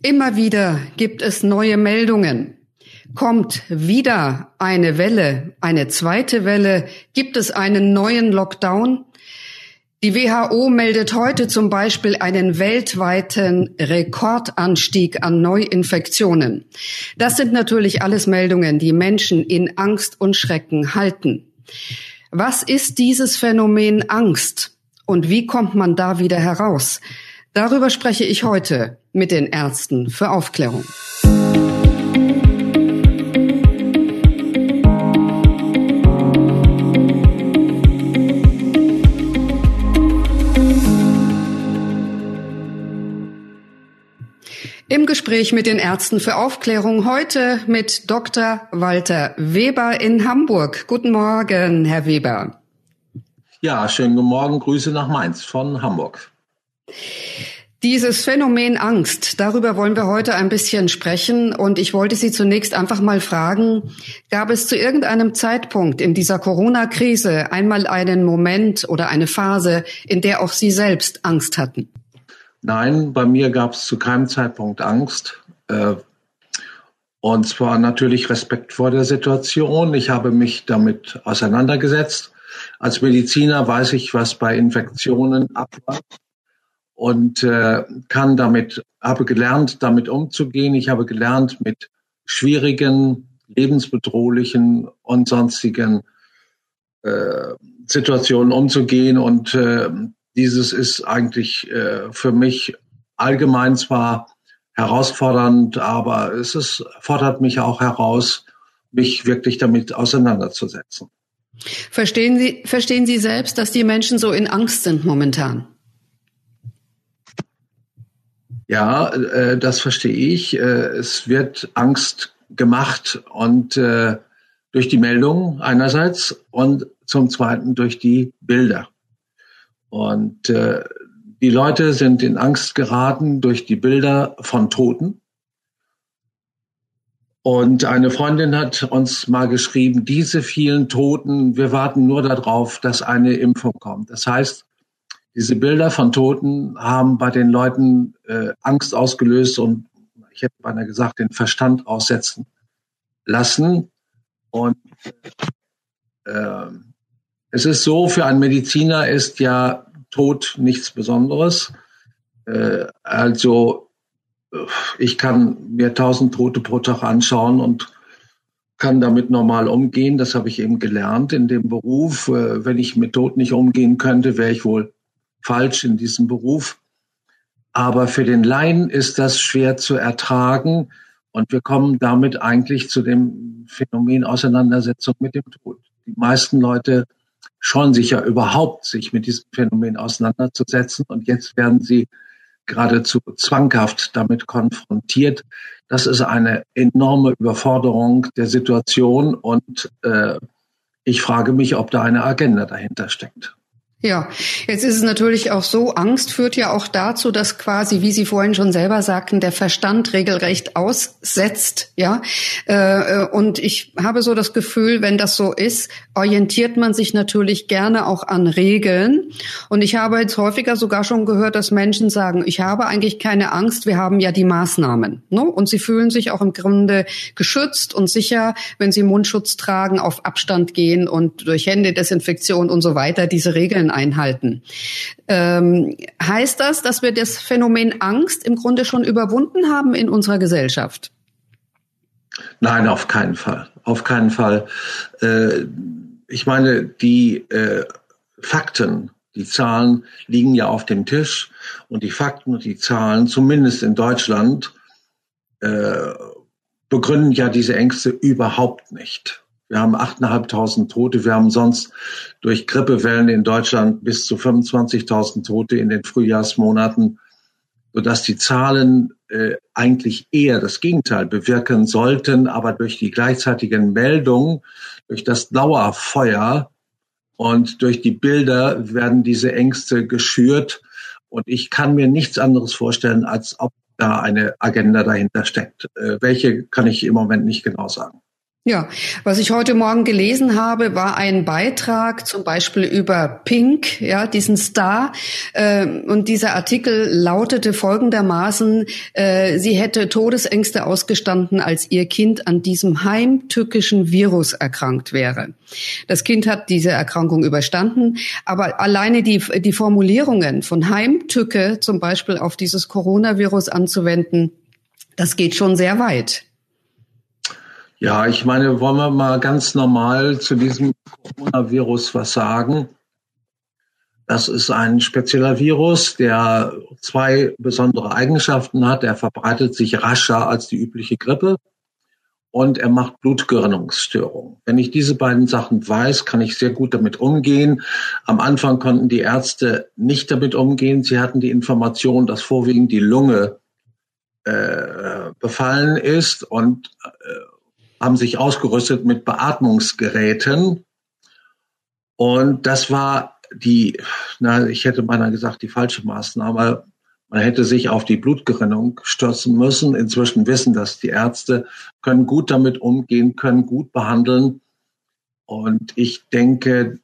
Immer wieder gibt es neue Meldungen. Kommt wieder eine Welle, eine zweite Welle? Gibt es einen neuen Lockdown? Die WHO meldet heute zum Beispiel einen weltweiten Rekordanstieg an Neuinfektionen. Das sind natürlich alles Meldungen, die Menschen in Angst und Schrecken halten. Was ist dieses Phänomen Angst und wie kommt man da wieder heraus? Darüber spreche ich heute mit den Ärzten für Aufklärung. Im Gespräch mit den Ärzten für Aufklärung heute mit Dr. Walter Weber in Hamburg. Guten Morgen, Herr Weber. Ja, schönen guten Morgen. Grüße nach Mainz von Hamburg. Dieses Phänomen Angst, darüber wollen wir heute ein bisschen sprechen. Und ich wollte Sie zunächst einfach mal fragen, gab es zu irgendeinem Zeitpunkt in dieser Corona-Krise einmal einen Moment oder eine Phase, in der auch Sie selbst Angst hatten? Nein, bei mir gab es zu keinem Zeitpunkt Angst. Äh, und zwar natürlich Respekt vor der Situation. Ich habe mich damit auseinandergesetzt. Als Mediziner weiß ich, was bei Infektionen abläuft und äh, kann damit, habe gelernt, damit umzugehen. Ich habe gelernt, mit schwierigen, lebensbedrohlichen und sonstigen äh, Situationen umzugehen. Und äh, dieses ist eigentlich äh, für mich allgemein zwar herausfordernd, aber es ist, fordert mich auch heraus, mich wirklich damit auseinanderzusetzen. Verstehen Sie, verstehen Sie selbst, dass die Menschen so in Angst sind momentan? Ja, äh, das verstehe ich. Äh, es wird Angst gemacht und äh, durch die Meldungen einerseits und zum Zweiten durch die Bilder. Und äh, die Leute sind in Angst geraten durch die Bilder von Toten. Und eine Freundin hat uns mal geschrieben, diese vielen Toten, wir warten nur darauf, dass eine Impfung kommt. Das heißt, diese Bilder von Toten haben bei den Leuten äh, Angst ausgelöst und ich hätte beinahe gesagt, den Verstand aussetzen lassen. Und äh, es ist so, für einen Mediziner ist ja Tod nichts Besonderes. Äh, also ich kann mir tausend Tote pro Tag anschauen und kann damit normal umgehen. Das habe ich eben gelernt in dem Beruf. Äh, wenn ich mit Tod nicht umgehen könnte, wäre ich wohl falsch in diesem Beruf. Aber für den Laien ist das schwer zu ertragen. Und wir kommen damit eigentlich zu dem Phänomen Auseinandersetzung mit dem Tod. Die meisten Leute scheuen sich ja überhaupt, sich mit diesem Phänomen auseinanderzusetzen. Und jetzt werden sie geradezu zwanghaft damit konfrontiert. Das ist eine enorme Überforderung der Situation. Und äh, ich frage mich, ob da eine Agenda dahinter steckt. Ja, jetzt ist es natürlich auch so, Angst führt ja auch dazu, dass quasi, wie Sie vorhin schon selber sagten, der Verstand regelrecht aussetzt, ja. Äh, und ich habe so das Gefühl, wenn das so ist, orientiert man sich natürlich gerne auch an Regeln. Und ich habe jetzt häufiger sogar schon gehört, dass Menschen sagen, ich habe eigentlich keine Angst, wir haben ja die Maßnahmen. Ne? Und sie fühlen sich auch im Grunde geschützt und sicher, wenn sie Mundschutz tragen, auf Abstand gehen und durch Händedesinfektion und so weiter diese Regeln einhalten. Ähm, heißt das, dass wir das Phänomen Angst im Grunde schon überwunden haben in unserer Gesellschaft? Nein, auf keinen Fall. Auf keinen Fall. Äh, ich meine, die äh, Fakten, die Zahlen liegen ja auf dem Tisch und die Fakten und die Zahlen, zumindest in Deutschland, äh, begründen ja diese Ängste überhaupt nicht. Wir haben 8.500 Tote. Wir haben sonst durch Grippewellen in Deutschland bis zu 25.000 Tote in den Frühjahrsmonaten, sodass die Zahlen äh, eigentlich eher das Gegenteil bewirken sollten. Aber durch die gleichzeitigen Meldungen, durch das Dauerfeuer und durch die Bilder werden diese Ängste geschürt. Und ich kann mir nichts anderes vorstellen, als ob da eine Agenda dahinter steckt. Äh, welche kann ich im Moment nicht genau sagen. Ja, was ich heute Morgen gelesen habe, war ein Beitrag zum Beispiel über Pink, ja, diesen Star. Äh, und dieser Artikel lautete folgendermaßen, äh, sie hätte Todesängste ausgestanden, als ihr Kind an diesem heimtückischen Virus erkrankt wäre. Das Kind hat diese Erkrankung überstanden, aber alleine die, die Formulierungen von Heimtücke zum Beispiel auf dieses Coronavirus anzuwenden, das geht schon sehr weit. Ja, ich meine, wollen wir mal ganz normal zu diesem Coronavirus was sagen? Das ist ein spezieller Virus, der zwei besondere Eigenschaften hat. Er verbreitet sich rascher als die übliche Grippe und er macht Blutgerinnungsstörungen. Wenn ich diese beiden Sachen weiß, kann ich sehr gut damit umgehen. Am Anfang konnten die Ärzte nicht damit umgehen. Sie hatten die Information, dass vorwiegend die Lunge äh, befallen ist und äh, haben sich ausgerüstet mit Beatmungsgeräten. Und das war die, na, ich hätte beinahe gesagt, die falsche Maßnahme. Man hätte sich auf die Blutgerinnung stürzen müssen. Inzwischen wissen das die Ärzte, können gut damit umgehen, können gut behandeln. Und ich denke,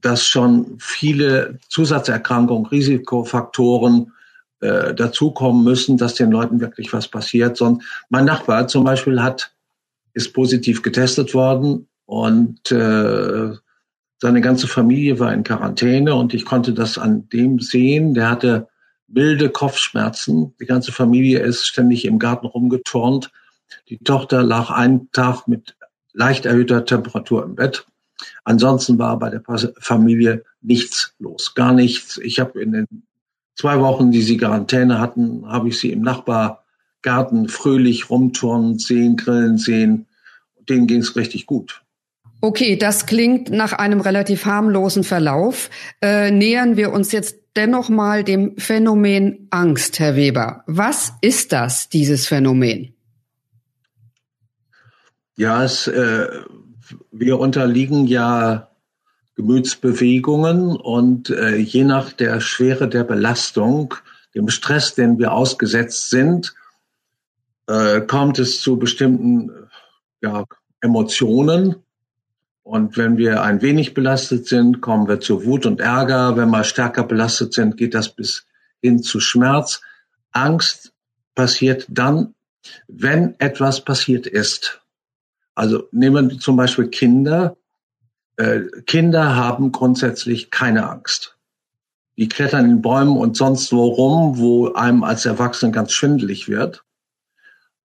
dass schon viele Zusatzerkrankungen, Risikofaktoren äh, dazukommen müssen, dass den Leuten wirklich was passiert. Sonst, mein Nachbar zum Beispiel hat ist positiv getestet worden und äh, seine ganze Familie war in Quarantäne und ich konnte das an dem sehen. Der hatte wilde Kopfschmerzen. Die ganze Familie ist ständig im Garten rumgeturnt. Die Tochter lag einen Tag mit leicht erhöhter Temperatur im Bett. Ansonsten war bei der Familie nichts los, gar nichts. Ich habe in den zwei Wochen, die sie Quarantäne hatten, habe ich sie im Nachbar Garten fröhlich rumturnen sehen, grillen sehen. Denen ging es richtig gut. Okay, das klingt nach einem relativ harmlosen Verlauf. Äh, nähern wir uns jetzt dennoch mal dem Phänomen Angst, Herr Weber. Was ist das, dieses Phänomen? Ja, es, äh, wir unterliegen ja Gemütsbewegungen und äh, je nach der Schwere der Belastung, dem Stress, den wir ausgesetzt sind, äh, kommt es zu bestimmten ja, Emotionen. Und wenn wir ein wenig belastet sind, kommen wir zu Wut und Ärger. Wenn wir stärker belastet sind, geht das bis hin zu Schmerz. Angst passiert dann, wenn etwas passiert ist. Also nehmen wir zum Beispiel Kinder. Äh, Kinder haben grundsätzlich keine Angst. Die klettern in Bäumen und sonst wo rum, wo einem als Erwachsenen ganz schwindelig wird.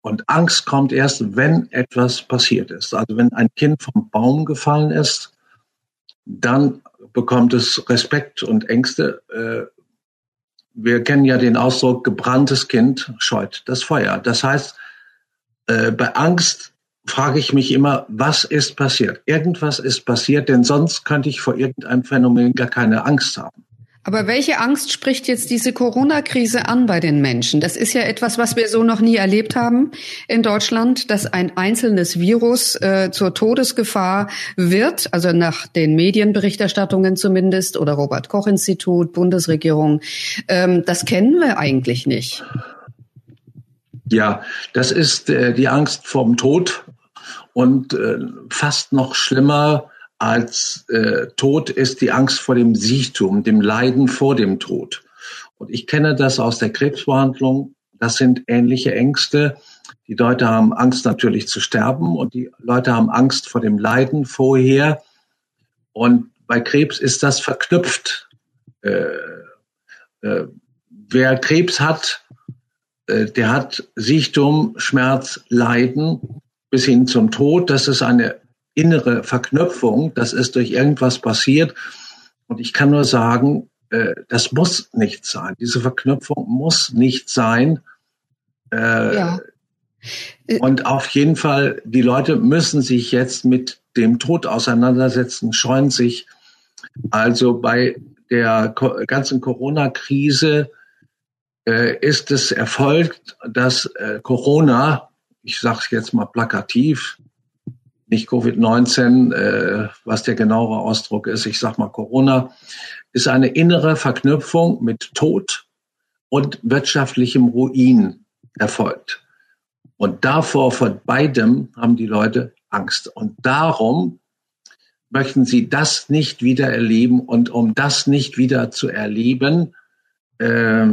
Und Angst kommt erst, wenn etwas passiert ist. Also wenn ein Kind vom Baum gefallen ist, dann bekommt es Respekt und Ängste. Äh, wir kennen ja den Ausdruck, gebranntes Kind scheut das Feuer. Das heißt, äh, bei Angst frage ich mich immer, was ist passiert? Irgendwas ist passiert, denn sonst könnte ich vor irgendeinem Phänomen gar keine Angst haben. Aber welche Angst spricht jetzt diese Corona-Krise an bei den Menschen? Das ist ja etwas, was wir so noch nie erlebt haben in Deutschland, dass ein einzelnes Virus äh, zur Todesgefahr wird, also nach den Medienberichterstattungen zumindest oder Robert Koch Institut, Bundesregierung. Ähm, das kennen wir eigentlich nicht. Ja, das ist äh, die Angst vorm Tod und äh, fast noch schlimmer als äh, Tod ist die Angst vor dem Siechtum, dem Leiden vor dem Tod. Und ich kenne das aus der Krebsbehandlung. Das sind ähnliche Ängste. Die Leute haben Angst natürlich zu sterben und die Leute haben Angst vor dem Leiden vorher. Und bei Krebs ist das verknüpft. Äh, äh, wer Krebs hat, äh, der hat Siechtum, Schmerz, Leiden bis hin zum Tod. Das ist eine innere Verknüpfung, das ist durch irgendwas passiert. Und ich kann nur sagen, äh, das muss nicht sein. Diese Verknüpfung muss nicht sein. Äh, ja. Und auf jeden Fall, die Leute müssen sich jetzt mit dem Tod auseinandersetzen, scheuen sich. Also bei der ganzen Corona-Krise äh, ist es erfolgt, dass äh, Corona, ich sage es jetzt mal plakativ, nicht Covid-19, äh, was der genauere Ausdruck ist, ich sag mal Corona, ist eine innere Verknüpfung mit Tod und wirtschaftlichem Ruin erfolgt. Und davor von beidem haben die Leute Angst. Und darum möchten sie das nicht wieder erleben. Und um das nicht wieder zu erleben, äh,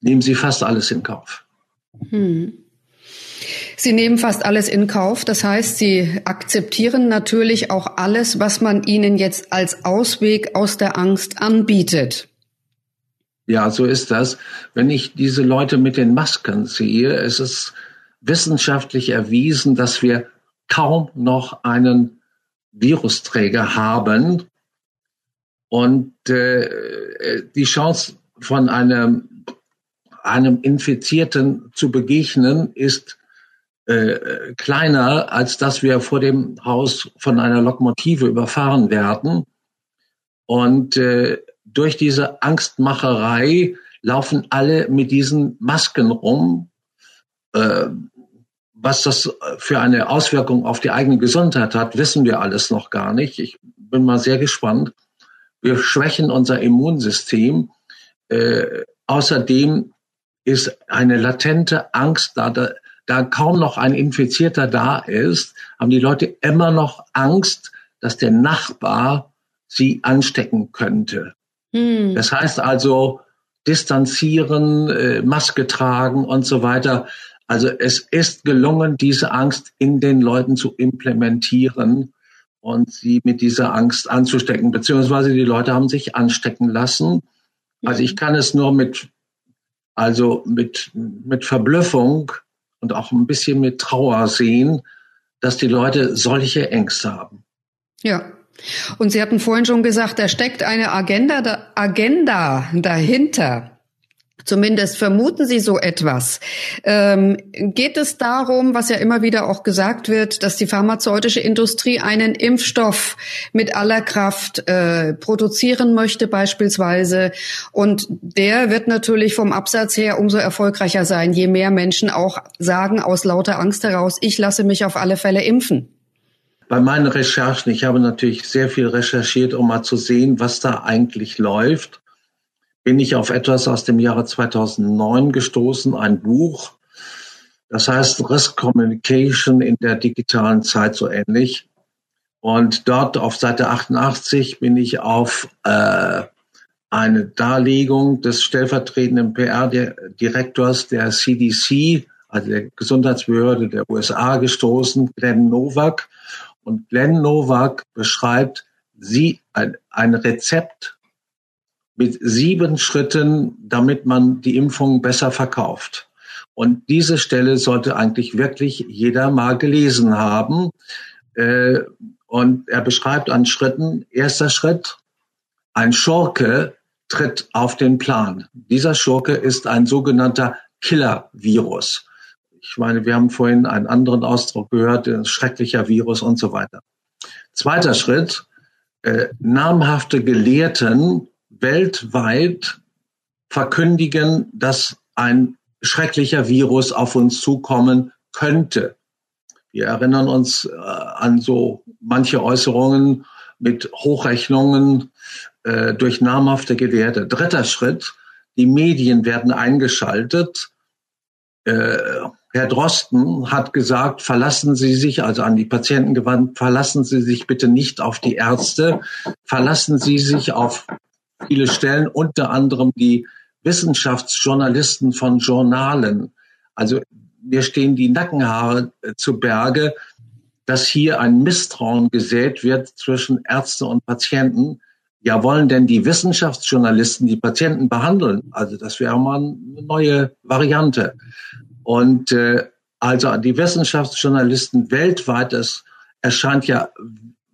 nehmen sie fast alles in Kauf. Hm. Sie nehmen fast alles in Kauf. Das heißt, Sie akzeptieren natürlich auch alles, was man Ihnen jetzt als Ausweg aus der Angst anbietet. Ja, so ist das. Wenn ich diese Leute mit den Masken sehe, es ist wissenschaftlich erwiesen, dass wir kaum noch einen Virusträger haben. Und äh, die Chance von einem, einem Infizierten zu begegnen ist äh, kleiner, als dass wir vor dem Haus von einer Lokomotive überfahren werden. Und äh, durch diese Angstmacherei laufen alle mit diesen Masken rum. Äh, was das für eine Auswirkung auf die eigene Gesundheit hat, wissen wir alles noch gar nicht. Ich bin mal sehr gespannt. Wir schwächen unser Immunsystem. Äh, außerdem ist eine latente Angst da, da, kaum noch ein Infizierter da ist, haben die Leute immer noch Angst, dass der Nachbar sie anstecken könnte. Hm. Das heißt also, distanzieren, äh, Maske tragen und so weiter. Also es ist gelungen, diese Angst in den Leuten zu implementieren und sie mit dieser Angst anzustecken, beziehungsweise die Leute haben sich anstecken lassen. Also ich kann es nur mit, also mit, mit Verblüffung und auch ein bisschen mit Trauer sehen, dass die Leute solche Ängste haben. Ja. Und Sie hatten vorhin schon gesagt, da steckt eine Agenda, Agenda dahinter. Zumindest vermuten Sie so etwas. Ähm, geht es darum, was ja immer wieder auch gesagt wird, dass die pharmazeutische Industrie einen Impfstoff mit aller Kraft äh, produzieren möchte beispielsweise. Und der wird natürlich vom Absatz her umso erfolgreicher sein, je mehr Menschen auch sagen aus lauter Angst heraus, ich lasse mich auf alle Fälle impfen. Bei meinen Recherchen, ich habe natürlich sehr viel recherchiert, um mal zu sehen, was da eigentlich läuft bin ich auf etwas aus dem Jahre 2009 gestoßen, ein Buch, das heißt Risk Communication in der digitalen Zeit so ähnlich. Und dort auf Seite 88 bin ich auf äh, eine Darlegung des stellvertretenden PR-Direktors der CDC, also der Gesundheitsbehörde der USA, gestoßen, Glenn Nowak. Und Glenn Nowak beschreibt sie ein, ein Rezept mit sieben Schritten, damit man die Impfung besser verkauft. Und diese Stelle sollte eigentlich wirklich jeder mal gelesen haben. Äh, und er beschreibt an Schritten, erster Schritt, ein Schurke tritt auf den Plan. Dieser Schurke ist ein sogenannter Killer-Virus. Ich meine, wir haben vorhin einen anderen Ausdruck gehört, ein schrecklicher Virus und so weiter. Zweiter Schritt, äh, namhafte Gelehrten weltweit verkündigen, dass ein schrecklicher Virus auf uns zukommen könnte. Wir erinnern uns äh, an so manche Äußerungen mit Hochrechnungen äh, durch namhafte Gewährte. Dritter Schritt, die Medien werden eingeschaltet. Äh, Herr Drosten hat gesagt, verlassen Sie sich, also an die Patienten gewandt, verlassen Sie sich bitte nicht auf die Ärzte, verlassen Sie sich auf viele Stellen, unter anderem die Wissenschaftsjournalisten von Journalen. Also mir stehen die Nackenhaare äh, zu Berge, dass hier ein Misstrauen gesät wird zwischen Ärzte und Patienten. Ja, wollen denn die Wissenschaftsjournalisten die Patienten behandeln? Also das wäre mal eine neue Variante. Und äh, also die Wissenschaftsjournalisten weltweit, das erscheint ja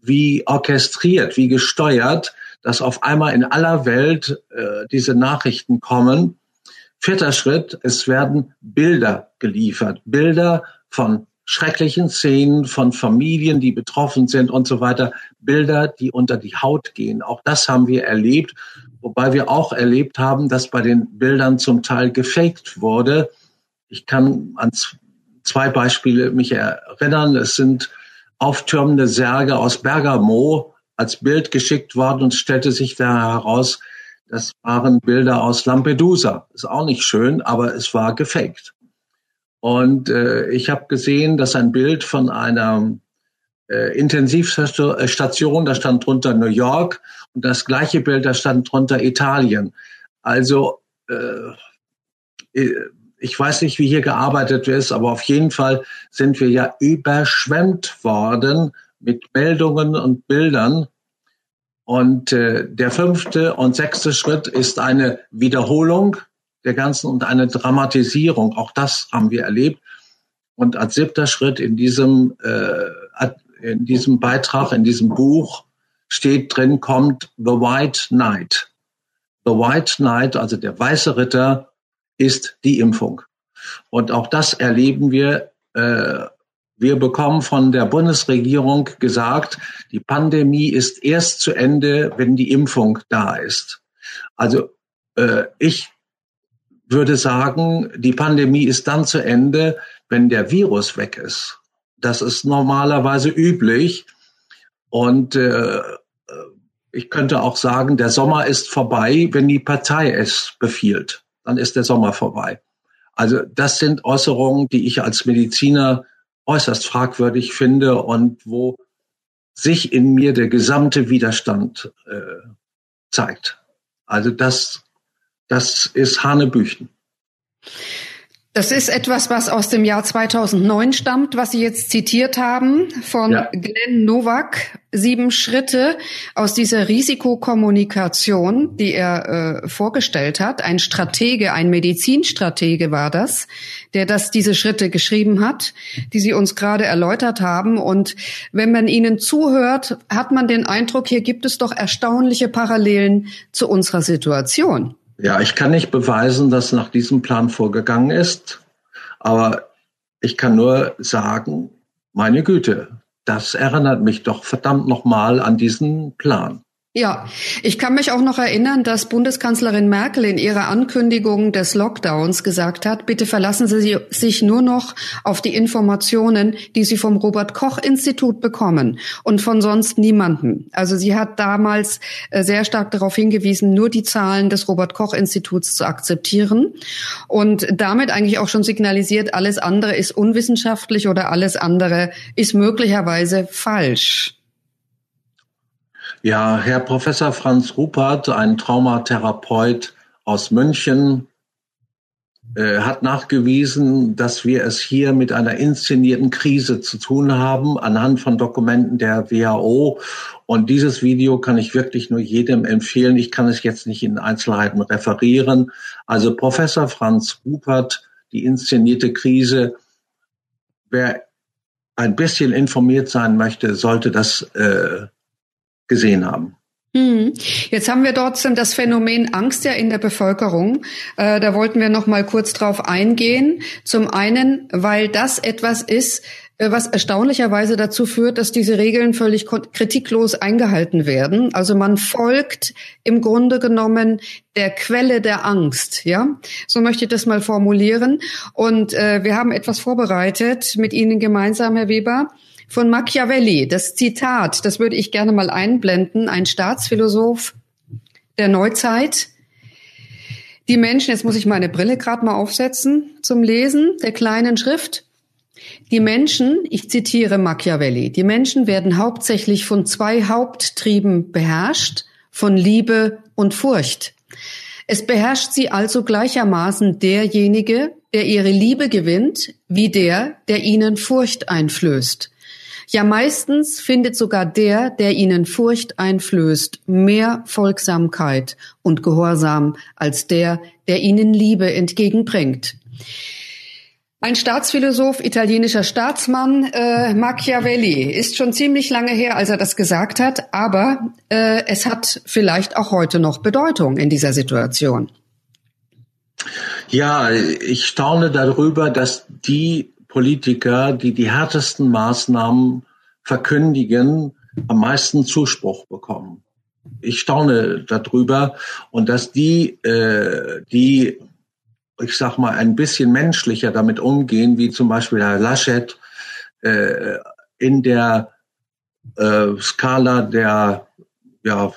wie orchestriert, wie gesteuert, dass auf einmal in aller Welt äh, diese Nachrichten kommen. Vierter Schritt, es werden Bilder geliefert. Bilder von schrecklichen Szenen, von Familien, die betroffen sind und so weiter. Bilder, die unter die Haut gehen. Auch das haben wir erlebt. Wobei wir auch erlebt haben, dass bei den Bildern zum Teil gefaked wurde. Ich kann an zwei Beispiele mich erinnern. Es sind auftürmende Särge aus Bergamo, als Bild geschickt worden und stellte sich da heraus, das waren Bilder aus Lampedusa. Ist auch nicht schön, aber es war gefaked. Und äh, ich habe gesehen, dass ein Bild von einer äh, Intensivstation, da stand drunter New York und das gleiche Bild, da stand drunter Italien. Also äh, ich weiß nicht, wie hier gearbeitet ist, aber auf jeden Fall sind wir ja überschwemmt worden mit Meldungen und Bildern. Und äh, der fünfte und sechste Schritt ist eine Wiederholung der ganzen und eine Dramatisierung. Auch das haben wir erlebt. Und als siebter Schritt in diesem, äh, in diesem Beitrag, in diesem Buch steht drin, kommt The White Knight. The White Knight, also der weiße Ritter, ist die Impfung. Und auch das erleben wir. Äh, wir bekommen von der Bundesregierung gesagt, die Pandemie ist erst zu Ende, wenn die Impfung da ist. Also äh, ich würde sagen, die Pandemie ist dann zu Ende, wenn der Virus weg ist. Das ist normalerweise üblich. Und äh, ich könnte auch sagen, der Sommer ist vorbei, wenn die Partei es befiehlt. Dann ist der Sommer vorbei. Also das sind Äußerungen, die ich als Mediziner äußerst fragwürdig finde und wo sich in mir der gesamte Widerstand äh, zeigt. Also das, das ist Hanebüchen. Das ist etwas, was aus dem Jahr 2009 stammt, was Sie jetzt zitiert haben von ja. Glenn Nowak. Sieben Schritte aus dieser Risikokommunikation, die er äh, vorgestellt hat. Ein Stratege, ein Medizinstratege war das, der das diese Schritte geschrieben hat, die Sie uns gerade erläutert haben. Und wenn man Ihnen zuhört, hat man den Eindruck, hier gibt es doch erstaunliche Parallelen zu unserer Situation. Ja, ich kann nicht beweisen, dass nach diesem Plan vorgegangen ist, aber ich kann nur sagen, meine Güte, das erinnert mich doch verdammt nochmal an diesen Plan. Ja, ich kann mich auch noch erinnern, dass Bundeskanzlerin Merkel in ihrer Ankündigung des Lockdowns gesagt hat, bitte verlassen Sie sich nur noch auf die Informationen, die Sie vom Robert Koch Institut bekommen und von sonst niemanden. Also sie hat damals äh, sehr stark darauf hingewiesen, nur die Zahlen des Robert Koch Instituts zu akzeptieren und damit eigentlich auch schon signalisiert, alles andere ist unwissenschaftlich oder alles andere ist möglicherweise falsch. Ja, Herr Professor Franz Rupert, ein Traumatherapeut aus München, äh, hat nachgewiesen, dass wir es hier mit einer inszenierten Krise zu tun haben, anhand von Dokumenten der WHO. Und dieses Video kann ich wirklich nur jedem empfehlen. Ich kann es jetzt nicht in Einzelheiten referieren. Also Professor Franz Rupert, die inszenierte Krise. Wer ein bisschen informiert sein möchte, sollte das äh, gesehen haben. Hm. Jetzt haben wir trotzdem das Phänomen Angst ja in der Bevölkerung. Äh, da wollten wir noch mal kurz drauf eingehen. Zum einen, weil das etwas ist, äh, was erstaunlicherweise dazu führt, dass diese Regeln völlig kritiklos eingehalten werden. Also man folgt im Grunde genommen der Quelle der Angst, ja? So möchte ich das mal formulieren. Und äh, wir haben etwas vorbereitet mit Ihnen gemeinsam, Herr Weber von Machiavelli. Das Zitat, das würde ich gerne mal einblenden, ein Staatsphilosoph der Neuzeit. Die Menschen, jetzt muss ich meine Brille gerade mal aufsetzen zum Lesen der kleinen Schrift. Die Menschen, ich zitiere Machiavelli, die Menschen werden hauptsächlich von zwei Haupttrieben beherrscht, von Liebe und Furcht. Es beherrscht sie also gleichermaßen derjenige, der ihre Liebe gewinnt, wie der, der ihnen Furcht einflößt. Ja, meistens findet sogar der, der ihnen Furcht einflößt, mehr Folgsamkeit und Gehorsam als der, der ihnen Liebe entgegenbringt. Ein Staatsphilosoph, italienischer Staatsmann, äh, Machiavelli, ist schon ziemlich lange her, als er das gesagt hat, aber äh, es hat vielleicht auch heute noch Bedeutung in dieser Situation. Ja, ich staune darüber, dass die Politiker, die die härtesten Maßnahmen verkündigen, am meisten Zuspruch bekommen. Ich staune darüber und dass die, äh, die, ich sag mal, ein bisschen menschlicher damit umgehen, wie zum Beispiel Herr Laschet, äh, in der äh, Skala der, ja,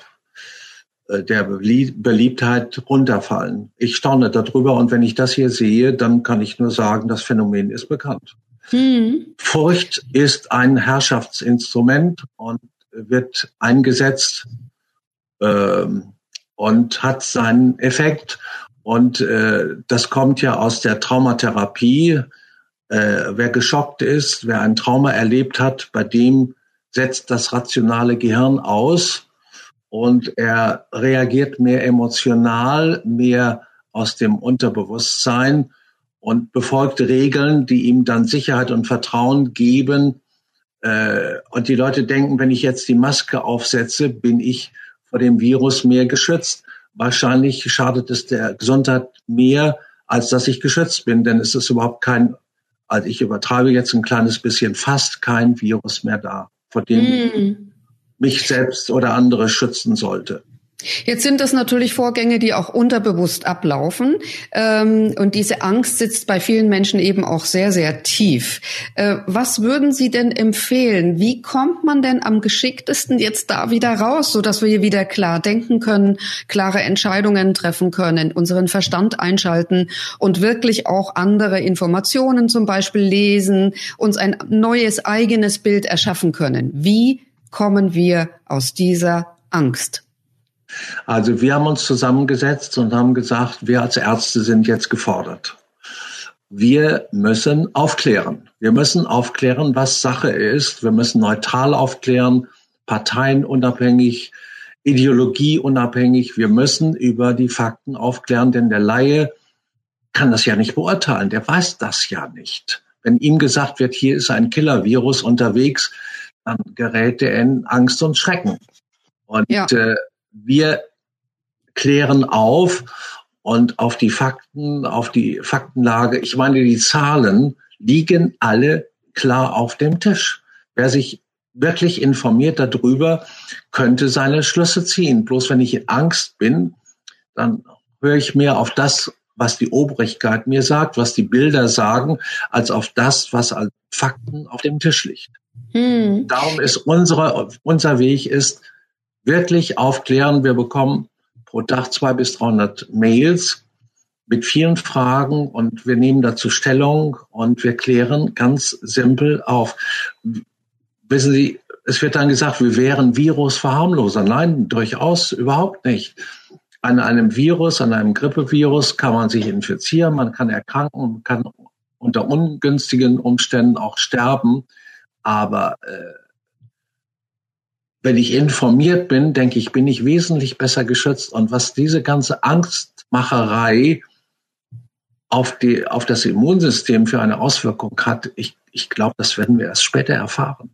der Beliebtheit runterfallen. Ich staune darüber und wenn ich das hier sehe, dann kann ich nur sagen, das Phänomen ist bekannt. Mhm. Furcht ist ein Herrschaftsinstrument und wird eingesetzt ähm, und hat seinen Effekt. Und äh, das kommt ja aus der Traumatherapie. Äh, wer geschockt ist, wer ein Trauma erlebt hat, bei dem setzt das rationale Gehirn aus und er reagiert mehr emotional, mehr aus dem Unterbewusstsein und befolgt Regeln, die ihm dann Sicherheit und Vertrauen geben. Äh, und die Leute denken, wenn ich jetzt die Maske aufsetze, bin ich vor dem Virus mehr geschützt. Wahrscheinlich schadet es der Gesundheit mehr, als dass ich geschützt bin, denn es ist überhaupt kein, also ich übertreibe jetzt ein kleines bisschen, fast kein Virus mehr da, vor dem mm. Mich selbst oder andere schützen sollte. Jetzt sind das natürlich Vorgänge, die auch unterbewusst ablaufen. Ähm, und diese Angst sitzt bei vielen Menschen eben auch sehr, sehr tief. Äh, was würden Sie denn empfehlen? Wie kommt man denn am geschicktesten jetzt da wieder raus, sodass wir hier wieder klar denken können, klare Entscheidungen treffen können, unseren Verstand einschalten und wirklich auch andere Informationen zum Beispiel lesen, uns ein neues eigenes Bild erschaffen können? Wie kommen wir aus dieser Angst? Also wir haben uns zusammengesetzt und haben gesagt, wir als Ärzte sind jetzt gefordert. Wir müssen aufklären. Wir müssen aufklären, was Sache ist. Wir müssen neutral aufklären, parteienunabhängig, ideologieunabhängig. Wir müssen über die Fakten aufklären, denn der Laie kann das ja nicht beurteilen. Der weiß das ja nicht. Wenn ihm gesagt wird, hier ist ein Killer-Virus unterwegs, dann gerät er in Angst und Schrecken. Und ja. äh, wir klären auf und auf die Fakten, auf die Faktenlage. Ich meine, die Zahlen liegen alle klar auf dem Tisch. Wer sich wirklich informiert darüber, könnte seine Schlüsse ziehen. Bloß wenn ich in Angst bin, dann höre ich mehr auf das, was die Obrigkeit mir sagt, was die Bilder sagen, als auf das, was als Fakten auf dem Tisch liegt. Hm. Darum ist unsere, unser Weg ist, wirklich aufklären. Wir bekommen pro Tag zwei bis 300 Mails mit vielen Fragen und wir nehmen dazu Stellung und wir klären ganz simpel auf. Wissen Sie, es wird dann gesagt, wir wären Virusverharmloser. Nein, durchaus überhaupt nicht. An einem Virus, an einem Grippevirus kann man sich infizieren, man kann erkranken, man kann unter ungünstigen Umständen auch sterben. Aber äh, wenn ich informiert bin, denke ich, bin ich wesentlich besser geschützt. Und was diese ganze Angstmacherei auf, die, auf das Immunsystem für eine Auswirkung hat, ich, ich glaube, das werden wir erst später erfahren.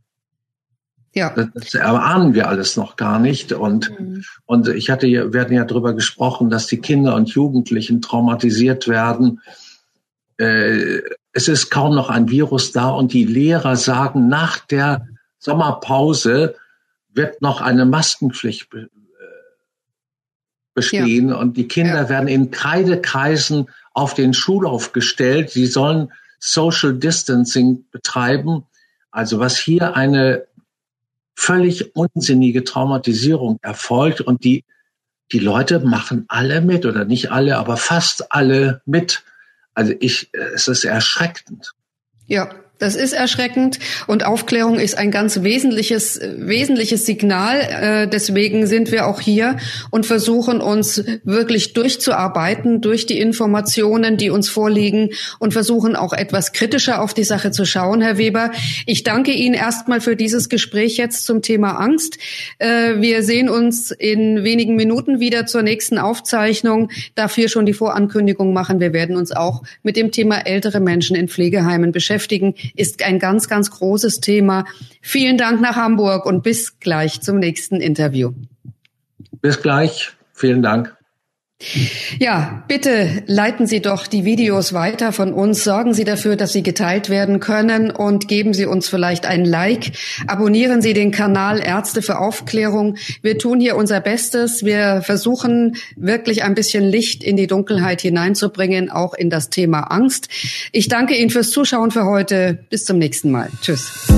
Ja. Das, das erahnen wir alles noch gar nicht. Und, mhm. und ich hatte, wir hatten ja darüber gesprochen, dass die Kinder und Jugendlichen traumatisiert werden. Äh, es ist kaum noch ein Virus da und die Lehrer sagen nach der Sommerpause, wird noch eine Maskenpflicht be äh, bestehen ja. und die Kinder ja. werden in Kreidekreisen auf den Schulauf gestellt. Sie sollen Social Distancing betreiben. Also was hier eine völlig unsinnige Traumatisierung erfolgt und die, die Leute machen alle mit oder nicht alle, aber fast alle mit. Also ich, es ist erschreckend. Ja, das ist erschreckend und Aufklärung ist ein ganz wesentliches, wesentliches Signal. Äh, deswegen sind wir auch hier und versuchen uns wirklich durchzuarbeiten durch die Informationen, die uns vorliegen und versuchen auch etwas kritischer auf die Sache zu schauen, Herr Weber. Ich danke Ihnen erstmal für dieses Gespräch jetzt zum Thema Angst. Äh, wir sehen uns in wenigen Minuten wieder zur nächsten Aufzeichnung. Dafür schon die Vorankündigung machen. Wir werden uns auch mit dem Thema ältere Menschen in Pflegeheimen beschäftigen ist ein ganz, ganz großes Thema. Vielen Dank nach Hamburg und bis gleich zum nächsten Interview. Bis gleich. Vielen Dank. Ja, bitte leiten Sie doch die Videos weiter von uns. Sorgen Sie dafür, dass sie geteilt werden können und geben Sie uns vielleicht ein Like. Abonnieren Sie den Kanal Ärzte für Aufklärung. Wir tun hier unser Bestes. Wir versuchen wirklich ein bisschen Licht in die Dunkelheit hineinzubringen, auch in das Thema Angst. Ich danke Ihnen fürs Zuschauen für heute. Bis zum nächsten Mal. Tschüss.